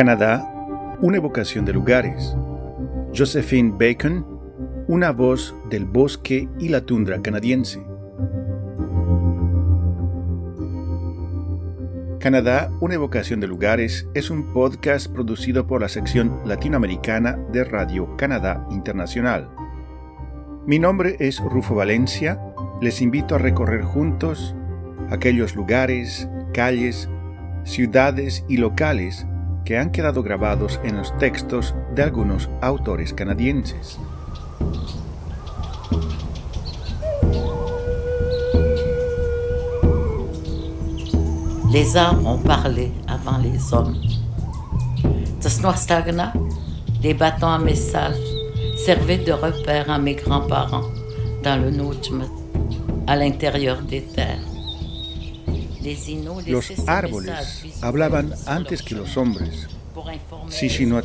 Canadá, una evocación de lugares. Josephine Bacon, una voz del bosque y la tundra canadiense. Canadá, una evocación de lugares es un podcast producido por la sección latinoamericana de Radio Canadá Internacional. Mi nombre es Rufo Valencia. Les invito a recorrer juntos aquellos lugares, calles, ciudades y locales que han quedado grabados en los textos de algunos autores canadienses. Les arbres ont parlé avant les hommes. Stagna, des bâtons à message, servaient de repère à mes grands-parents dans le Nujmet, à l'intérieur des terres. Los árboles hablaban antes que los hombres.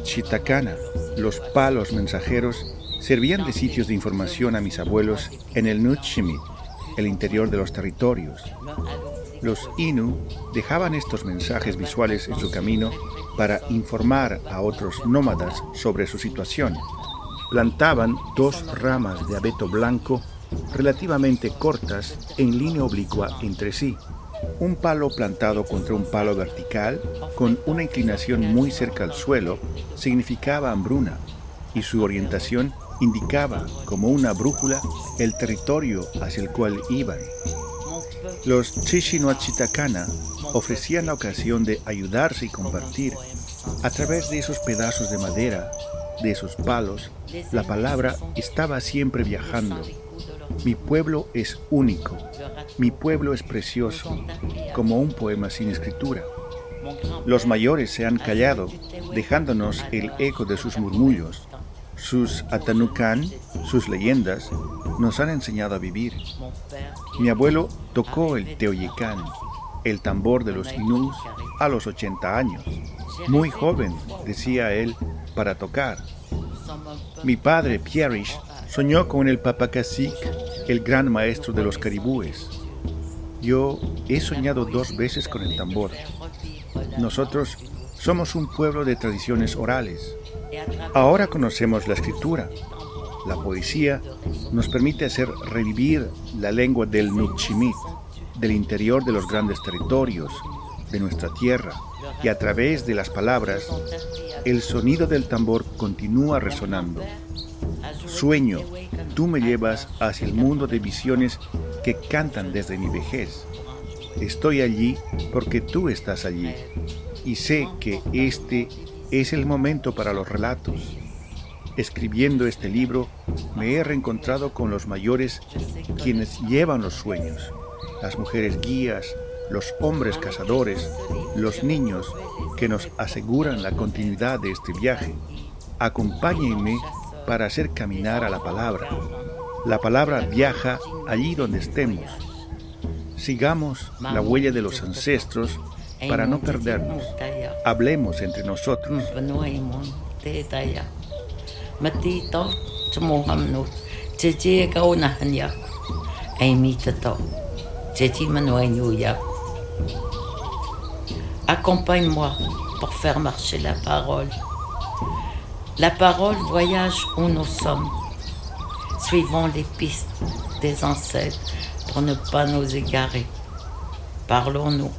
Chitakana, los palos mensajeros, servían de sitios de información a mis abuelos en el Nutshimit, el interior de los territorios. Los Inu dejaban estos mensajes visuales en su camino para informar a otros nómadas sobre su situación. Plantaban dos ramas de abeto blanco relativamente cortas en línea oblicua entre sí un palo plantado contra un palo vertical con una inclinación muy cerca al suelo significaba hambruna y su orientación indicaba como una brújula el territorio hacia el cual iban. Los Chichinoachitakana ofrecían la ocasión de ayudarse y compartir. A través de esos pedazos de madera, de esos palos, la palabra estaba siempre viajando mi pueblo es único, mi pueblo es precioso, como un poema sin escritura. Los mayores se han callado, dejándonos el eco de sus murmullos. Sus atanukan, sus leyendas, nos han enseñado a vivir. Mi abuelo tocó el teoyecán, el tambor de los inús, a los 80 años. Muy joven, decía él, para tocar. Mi padre, Pierish, Soñó con el Cacique, el gran maestro de los caribúes. Yo he soñado dos veces con el tambor. Nosotros somos un pueblo de tradiciones orales. Ahora conocemos la escritura. La poesía nos permite hacer revivir la lengua del Nuchimit, del interior de los grandes territorios, de nuestra tierra, y a través de las palabras, el sonido del tambor continúa resonando. Sueño, tú me llevas hacia el mundo de visiones que cantan desde mi vejez. Estoy allí porque tú estás allí y sé que este es el momento para los relatos. Escribiendo este libro me he reencontrado con los mayores quienes llevan los sueños, las mujeres guías, los hombres cazadores, los niños que nos aseguran la continuidad de este viaje. Acompáñenme para hacer caminar a la palabra. La palabra viaja allí donde estemos. Sigamos la huella de los ancestros para no perdernos. Hablemos entre nosotros. Accompagne-moi pour faire marcher la parole. La parole voyage où nous sommes. Suivons les pistes des ancêtres pour ne pas nous égarer. Parlons-nous.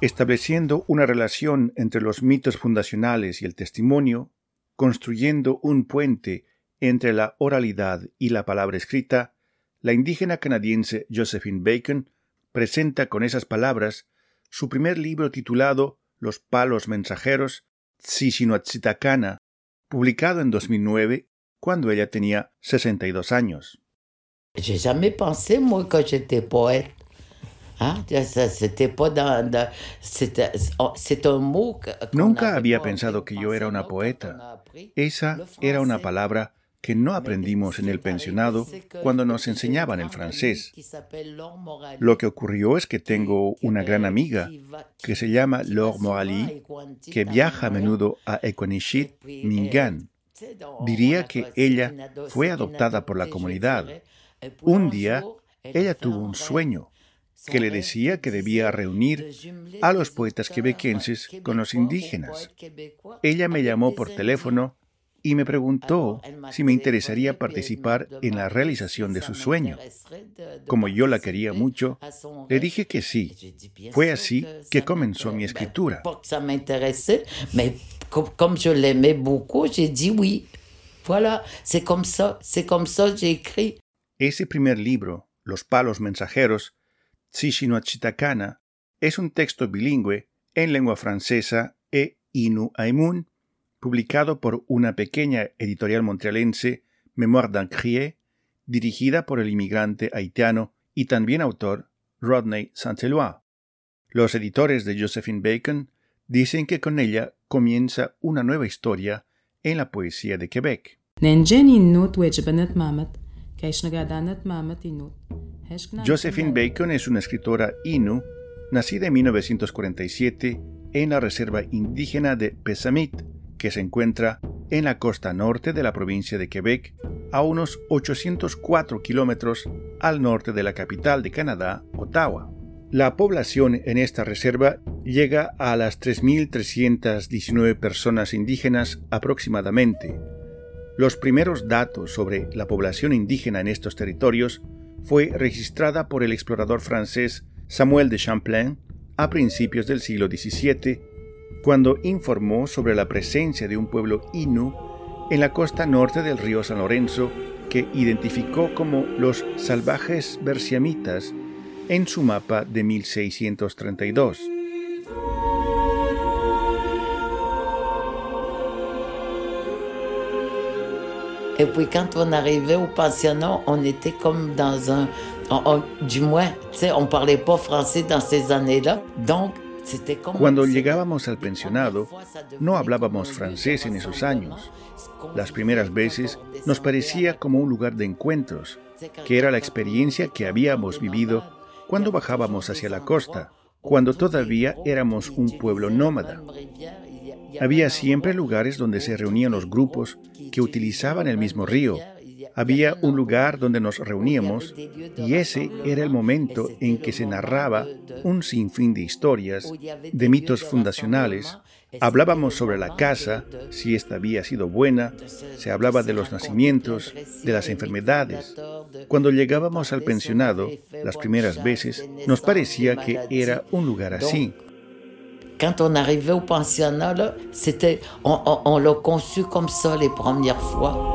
Estableciendo una relación entre los mitos fundacionales y el testimonio, construyendo un puente entre la oralidad y la palabra escrita, la indígena canadiense Josephine Bacon presenta con esas palabras su primer libro titulado los palos mensajeros Tsishinoatsitakana, publicado en 2009 cuando ella tenía 62 años. Nunca había pensado que yo era una poeta. Esa era una palabra que no aprendimos en el pensionado cuando nos enseñaban el francés. Lo que ocurrió es que tengo una gran amiga que se llama Laure Morali, que viaja a menudo a Equanichit, Mingan. Diría que ella fue adoptada por la comunidad. Un día, ella tuvo un sueño. que le decía que debía reunir a los poetas quebequenses con los indígenas. Ella me llamó por teléfono y me preguntó si me interesaría participar en la realización de su sueño. Como yo la quería mucho, le dije que sí. Fue así que comenzó mi escritura. Como yo l'aimais beaucoup, j'ai dit oui. Voilà, c'est comme ça, c'est comme ça j'ai écrit. Ese primer libro, Los palos mensajeros, Chitakana, es un texto bilingüe en lengua francesa e Inu Aimun publicado por una pequeña editorial montrealense, Mémoire d'un Crié, dirigida por el inmigrante haitiano y también autor Rodney Saint-Éloi. Los editores de Josephine Bacon dicen que con ella comienza una nueva historia en la poesía de Quebec. Josephine Bacon es una escritora inu, nacida en 1947 en la reserva indígena de Pesamit, que se encuentra en la costa norte de la provincia de Quebec, a unos 804 kilómetros al norte de la capital de Canadá, Ottawa. La población en esta reserva llega a las 3.319 personas indígenas aproximadamente. Los primeros datos sobre la población indígena en estos territorios fue registrada por el explorador francés Samuel de Champlain a principios del siglo XVII cuando informó sobre la presencia de un pueblo Innu en la costa norte del río San Lorenzo que identificó como los salvajes bersiamitas en su mapa de 1632. Et puis quand on arrivait au pensionnat, on était comme dans un... du moins, tu sais, on parlait pas français dans ces années-là. Donc, Cuando llegábamos al pensionado, no hablábamos francés en esos años. Las primeras veces nos parecía como un lugar de encuentros, que era la experiencia que habíamos vivido cuando bajábamos hacia la costa, cuando todavía éramos un pueblo nómada. Había siempre lugares donde se reunían los grupos que utilizaban el mismo río había un lugar donde nos reuníamos y ese era el momento en que se narraba un sinfín de historias, de mitos fundacionales. Hablábamos sobre la casa, si ésta había sido buena, se hablaba de los nacimientos, de las enfermedades. Cuando llegábamos al pensionado, las primeras veces, nos parecía que era un lugar así. Cuando on arrivait au pensionnat, c'était, on, on, on l'a conçu comme ça les fois.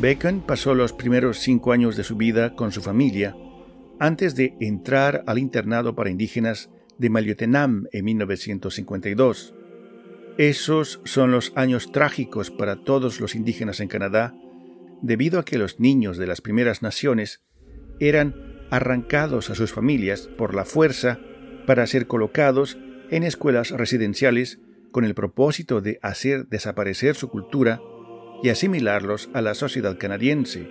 Bacon pasó los primeros cinco años de su vida con su familia antes de entrar al internado para indígenas de Maliotenam en 1952. Esos son los años trágicos para todos los indígenas en Canadá, debido a que los niños de las primeras naciones eran arrancados a sus familias por la fuerza para ser colocados en escuelas residenciales con el propósito de hacer desaparecer su cultura y asimilarlos a la sociedad canadiense,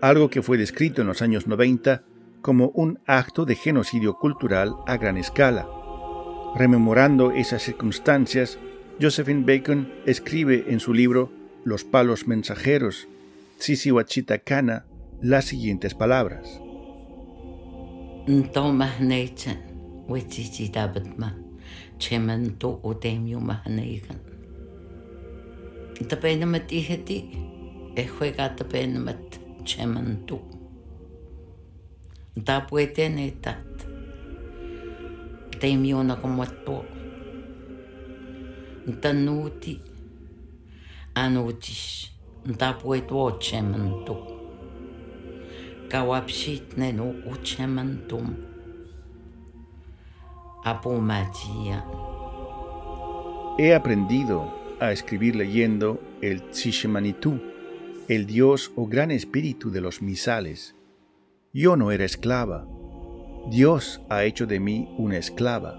algo que fue descrito en los años 90 como un acto de genocidio cultural a gran escala. Rememorando esas circunstancias, Josephine Bacon escribe en su libro Los palos mensajeros, Tsisiwachitacana, las siguientes palabras. Τα πένα με τίχετη, έχω εγά τα πένα με τσέμαντου. Τα που ετένε τάτ. Τα ημιούν ακόμα το. Τα νούτι, ανούτις, τα που ετώ τσέμαντου. Καουαψίτ νενού ου τσέμαντουμ. Απομάτια. He aprendido a escribir leyendo el Tshishimanitú, el Dios o gran espíritu de los misales. Yo no era esclava. Dios ha hecho de mí una esclava.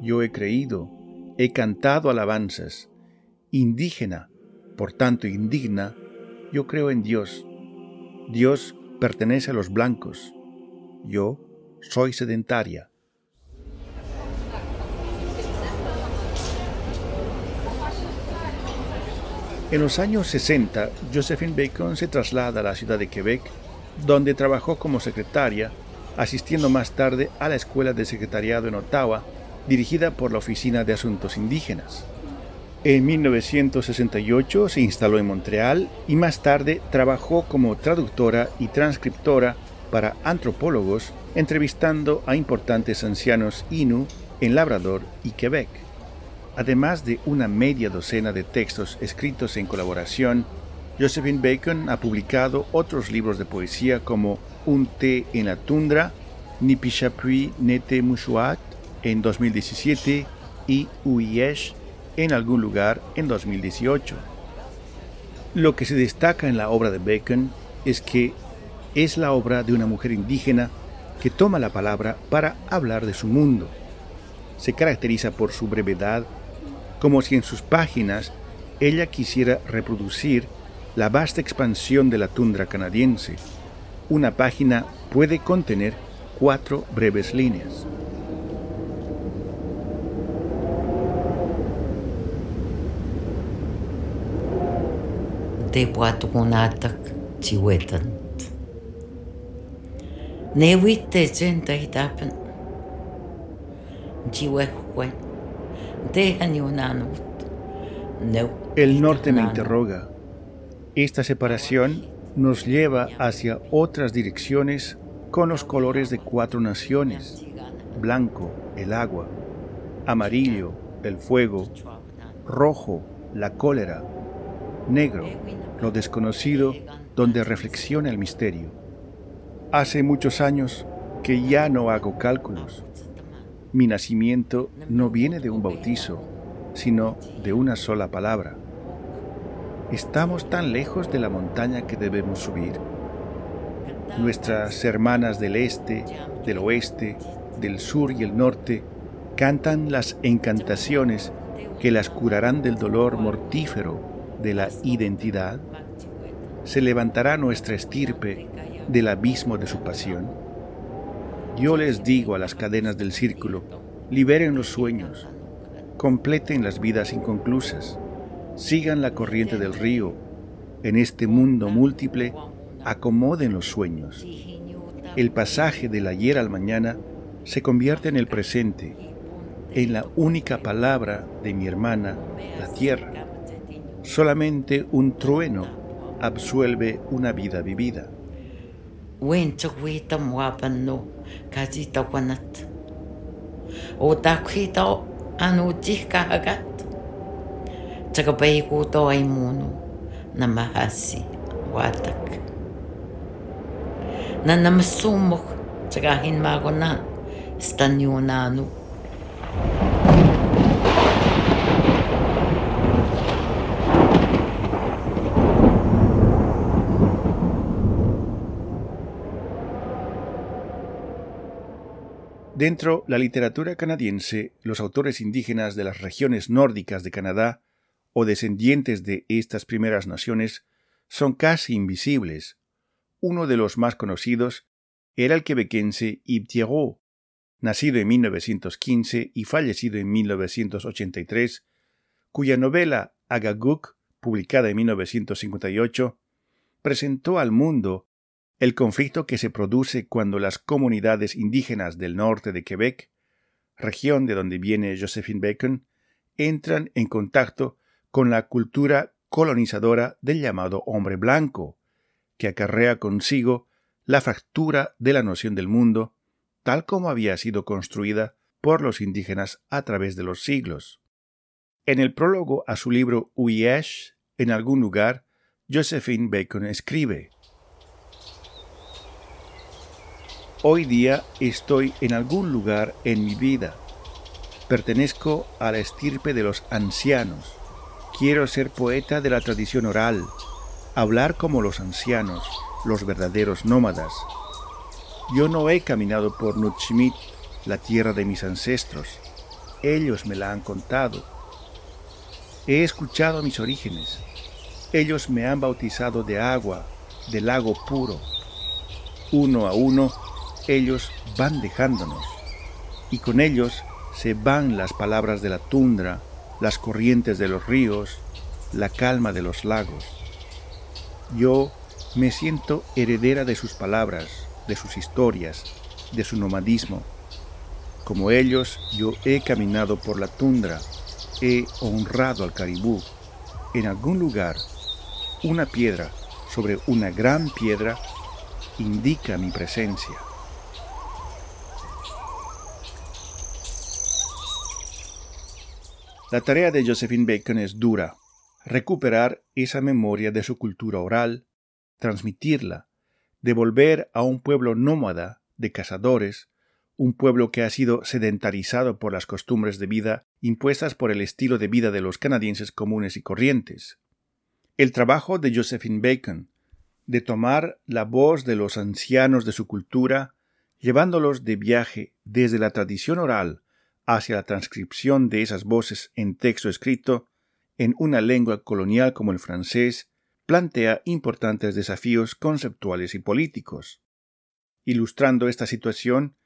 Yo he creído, he cantado alabanzas. Indígena, por tanto indigna, yo creo en Dios. Dios pertenece a los blancos. Yo soy sedentaria. En los años 60, Josephine Bacon se traslada a la ciudad de Quebec, donde trabajó como secretaria, asistiendo más tarde a la Escuela de Secretariado en Ottawa, dirigida por la Oficina de Asuntos Indígenas. En 1968 se instaló en Montreal y más tarde trabajó como traductora y transcriptora para antropólogos, entrevistando a importantes ancianos Innu en Labrador y Quebec. Además de una media docena de textos escritos en colaboración, Josephine Bacon ha publicado otros libros de poesía como Un té en la tundra, Ni Pichapui Nete Mushuat en 2017 y Uyesh en algún lugar en 2018. Lo que se destaca en la obra de Bacon es que es la obra de una mujer indígena que toma la palabra para hablar de su mundo. Se caracteriza por su brevedad como si en sus páginas ella quisiera reproducir la vasta expansión de la tundra canadiense. Una página puede contener cuatro breves líneas. El norte me interroga. Esta separación nos lleva hacia otras direcciones con los colores de cuatro naciones. Blanco, el agua. Amarillo, el fuego. Rojo, la cólera. Negro, lo desconocido, donde reflexiona el misterio. Hace muchos años que ya no hago cálculos mi nacimiento no viene de un bautizo, sino de una sola palabra. Estamos tan lejos de la montaña que debemos subir. Nuestras hermanas del este, del oeste, del sur y el norte cantan las encantaciones que las curarán del dolor mortífero de la identidad. Se levantará nuestra estirpe del abismo de su pasión. Yo les digo a las cadenas del círculo, liberen los sueños, completen las vidas inconclusas, sigan la corriente del río, en este mundo múltiple, acomoden los sueños. El pasaje del ayer al mañana se convierte en el presente, en la única palabra de mi hermana, la tierra. Solamente un trueno absuelve una vida vivida. ka ti tawanat. O tāku hi tau anu ti ka hagat. Taka pai ko ai mūnu na mahasi wātak. Na namasumok taka hin mago na. Thank you. Dentro la literatura canadiense, los autores indígenas de las regiones nórdicas de Canadá o descendientes de estas primeras naciones son casi invisibles. Uno de los más conocidos era el quebequense Yves Thierrot, nacido en 1915 y fallecido en 1983, cuya novela Agaguk, publicada en 1958, presentó al mundo el conflicto que se produce cuando las comunidades indígenas del norte de Quebec, región de donde viene Josephine Bacon, entran en contacto con la cultura colonizadora del llamado hombre blanco, que acarrea consigo la fractura de la noción del mundo, tal como había sido construida por los indígenas a través de los siglos. En el prólogo a su libro Uyesh, en algún lugar, Josephine Bacon escribe Hoy día estoy en algún lugar en mi vida. Pertenezco a la estirpe de los ancianos. Quiero ser poeta de la tradición oral, hablar como los ancianos, los verdaderos nómadas. Yo no he caminado por Nutchimit, la tierra de mis ancestros. Ellos me la han contado. He escuchado mis orígenes. Ellos me han bautizado de agua, del lago puro. Uno a uno ellos van dejándonos y con ellos se van las palabras de la tundra, las corrientes de los ríos, la calma de los lagos. Yo me siento heredera de sus palabras, de sus historias, de su nomadismo. Como ellos, yo he caminado por la tundra, he honrado al caribú. En algún lugar, una piedra sobre una gran piedra indica mi presencia. La tarea de Josephine Bacon es dura, recuperar esa memoria de su cultura oral, transmitirla, devolver a un pueblo nómada de cazadores, un pueblo que ha sido sedentarizado por las costumbres de vida impuestas por el estilo de vida de los canadienses comunes y corrientes. El trabajo de Josephine Bacon, de tomar la voz de los ancianos de su cultura, llevándolos de viaje desde la tradición oral hacia la transcripción de esas voces en texto escrito en una lengua colonial como el francés plantea importantes desafíos conceptuales y políticos. Ilustrando esta situación,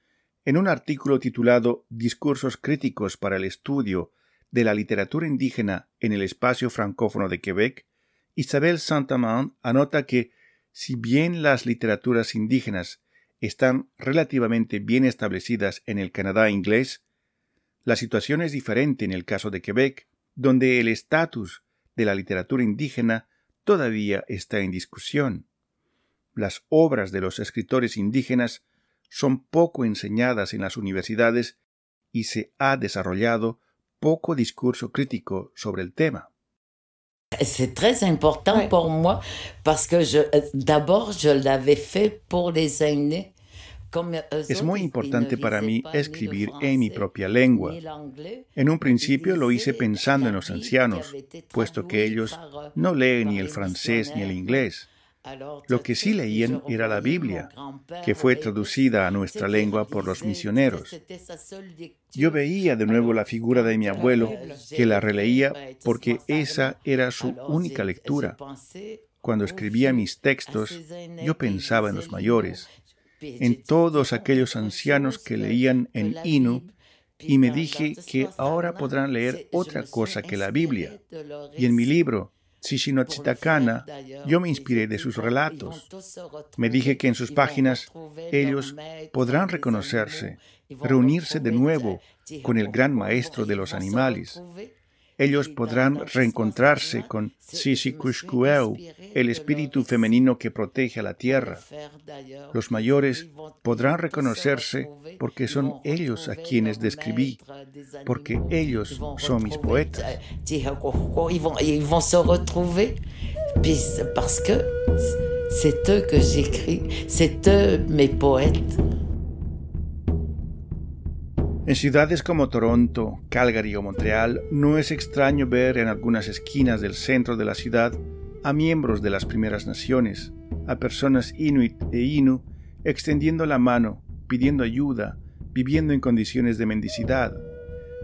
en un artículo titulado Discursos críticos para el estudio de la literatura indígena en el espacio francófono de Quebec, Isabel Saint-Amand anota que, si bien las literaturas indígenas están relativamente bien establecidas en el Canadá inglés, la situación es diferente en el caso de Quebec, donde el estatus de la literatura indígena todavía está en discusión. Las obras de los escritores indígenas son poco enseñadas en las universidades y se ha desarrollado poco discurso crítico sobre el tema. C'est très important pour moi parce que d'abord je l'avais fait pour les aînés es muy importante para mí escribir en mi propia lengua. En un principio lo hice pensando en los ancianos, puesto que ellos no leen ni el francés ni el inglés. Lo que sí leían era la Biblia, que fue traducida a nuestra lengua por los misioneros. Yo veía de nuevo la figura de mi abuelo, que la releía porque esa era su única lectura. Cuando escribía mis textos, yo pensaba en los mayores, en todos aquellos ancianos que leían en Inu y me dije que ahora podrán leer otra cosa que la Biblia. Y en mi libro, Sishinochitakana, yo me inspiré de sus relatos. Me dije que en sus páginas ellos podrán reconocerse, reunirse de nuevo con el gran maestro de los animales ellos podrán reencontrarse con Sisikushkueu, el espíritu femenino que protege a la tierra. Los mayores podrán reconocerse porque son ellos a quienes describí, porque ellos son mis poetas. parce que c'est eux que j'écris, c'est eux mes poètes. En ciudades como Toronto, Calgary o Montreal, no es extraño ver en algunas esquinas del centro de la ciudad a miembros de las primeras naciones, a personas inuit e inu, extendiendo la mano, pidiendo ayuda, viviendo en condiciones de mendicidad.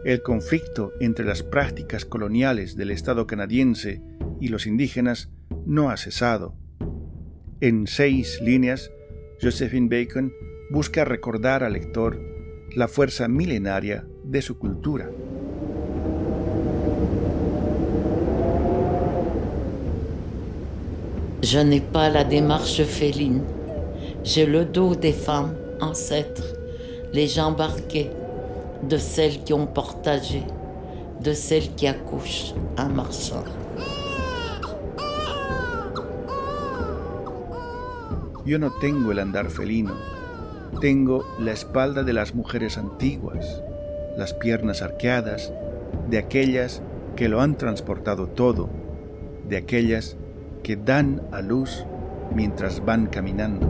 El conflicto entre las prácticas coloniales del Estado canadiense y los indígenas no ha cesado. En seis líneas, Josephine Bacon busca recordar al lector la fuerza milenaria de su cultura. Je n'ai pas la démarche féline. J'ai le dos des femmes ancêtres, les jambes arquées, de celles qui ont partagé, de celles qui accouchent en marchant. Yo no tengo el andar felino, tengo la espalda de las mujeres antiguas, las piernas arqueadas, de aquellas que lo han transportado todo, de aquellas que dan a luz mientras van caminando.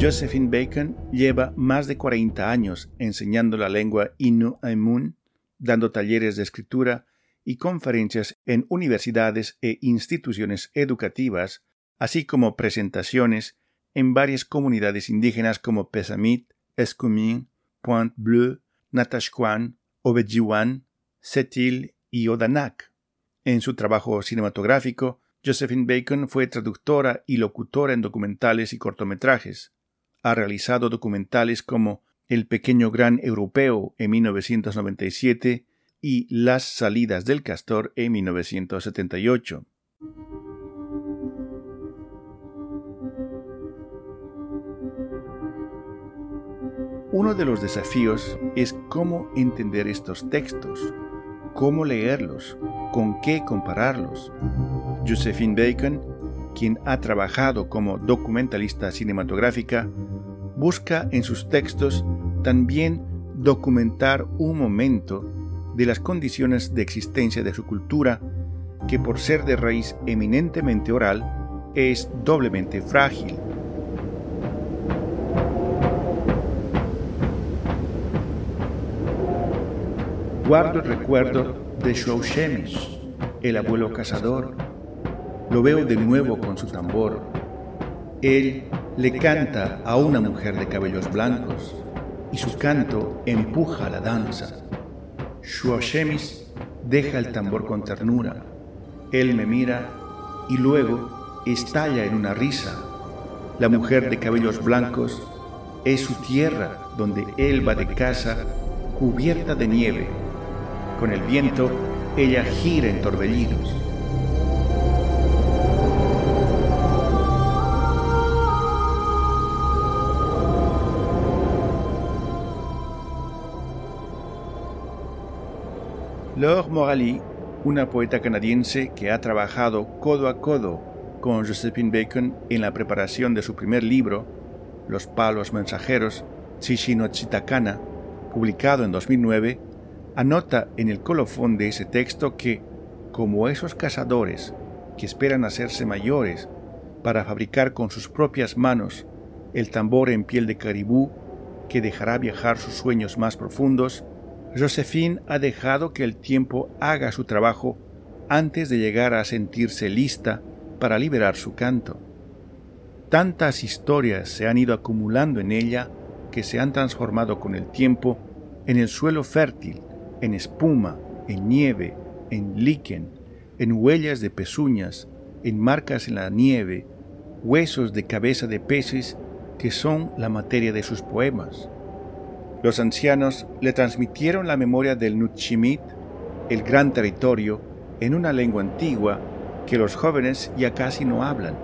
Josephine Bacon lleva más de 40 años enseñando la lengua Innu Aimun, dando talleres de escritura y conferencias en universidades e instituciones educativas así como presentaciones en varias comunidades indígenas como Pesamit, Escumín, Pointe Bleu, Natashquan, Obejiwan, Setil y Odanak. En su trabajo cinematográfico, Josephine Bacon fue traductora y locutora en documentales y cortometrajes. Ha realizado documentales como El pequeño gran europeo en 1997 y Las salidas del castor en 1978. Uno de los desafíos es cómo entender estos textos, cómo leerlos, con qué compararlos. Josephine Bacon, quien ha trabajado como documentalista cinematográfica, busca en sus textos también documentar un momento de las condiciones de existencia de su cultura, que por ser de raíz eminentemente oral, es doblemente frágil. Guardo el recuerdo de Shoushemish, el abuelo cazador. Lo veo de nuevo con su tambor. Él le canta a una mujer de cabellos blancos y su canto empuja la danza. Shuashemis deja el tambor con ternura. Él me mira y luego estalla en una risa. La mujer de cabellos blancos es su tierra donde él va de casa cubierta de nieve. Con el viento, ella gira en torbellinos. Laure Morali, una poeta canadiense que ha trabajado codo a codo con Josephine Bacon en la preparación de su primer libro, Los palos mensajeros, Chishino Chitakana, publicado en 2009, anota en el colofón de ese texto que, como esos cazadores que esperan hacerse mayores para fabricar con sus propias manos el tambor en piel de caribú que dejará viajar sus sueños más profundos, Josephine ha dejado que el tiempo haga su trabajo antes de llegar a sentirse lista para liberar su canto. Tantas historias se han ido acumulando en ella que se han transformado con el tiempo en el suelo fértil, en espuma, en nieve, en líquen, en huellas de pezuñas, en marcas en la nieve, huesos de cabeza de peces que son la materia de sus poemas. Los ancianos le transmitieron la memoria del Nutchimit, el gran territorio, en una lengua antigua que los jóvenes ya casi no hablan.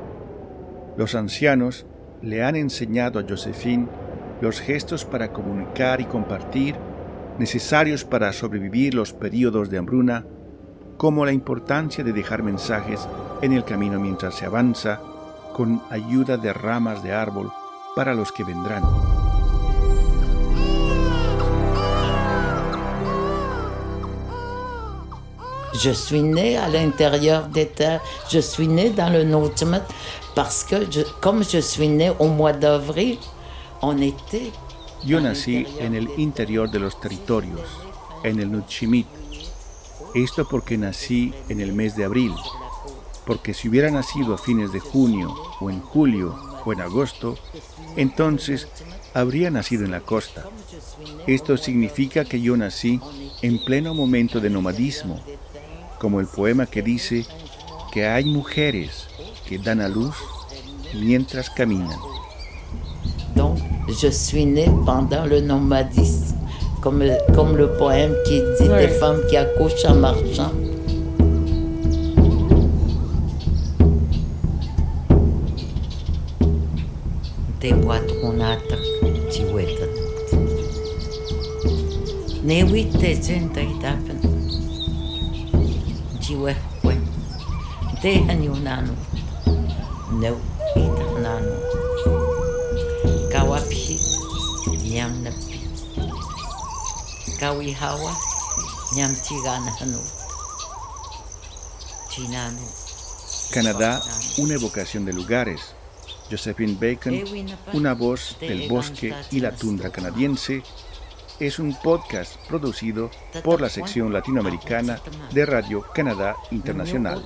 Los ancianos le han enseñado a Josephine los gestos para comunicar y compartir necesarios para sobrevivir los periodos de hambruna, como la importancia de dejar mensajes en el camino mientras se avanza, con ayuda de ramas de árbol para los que vendrán. Je suis né à l'intérieur des terres. Je suis né dans le Nautimut parce que, comme je suis né au mois d'avril, on était. Yo nací en el interior de los territorios, en el Nuchimit. Esto porque nací en el mes de abril, porque si hubiera nacido a fines de junio o en julio o en agosto, entonces habría nacido en la costa. Esto significa que yo nací en pleno momento de nomadismo, como el poema que dice que hay mujeres que dan a luz mientras caminan. Je suis née pendant le nomadisme, comme, comme le poème qui dit des femmes qui accouchent en marchant. Te boitronata chiweta. Ne witte zinta itapen. jiwe we te hani unano neu ita chinano Canadá, una evocación de lugares. Josephine Bacon, una voz del bosque y la tundra canadiense, es un podcast producido por la sección latinoamericana de Radio Canadá Internacional.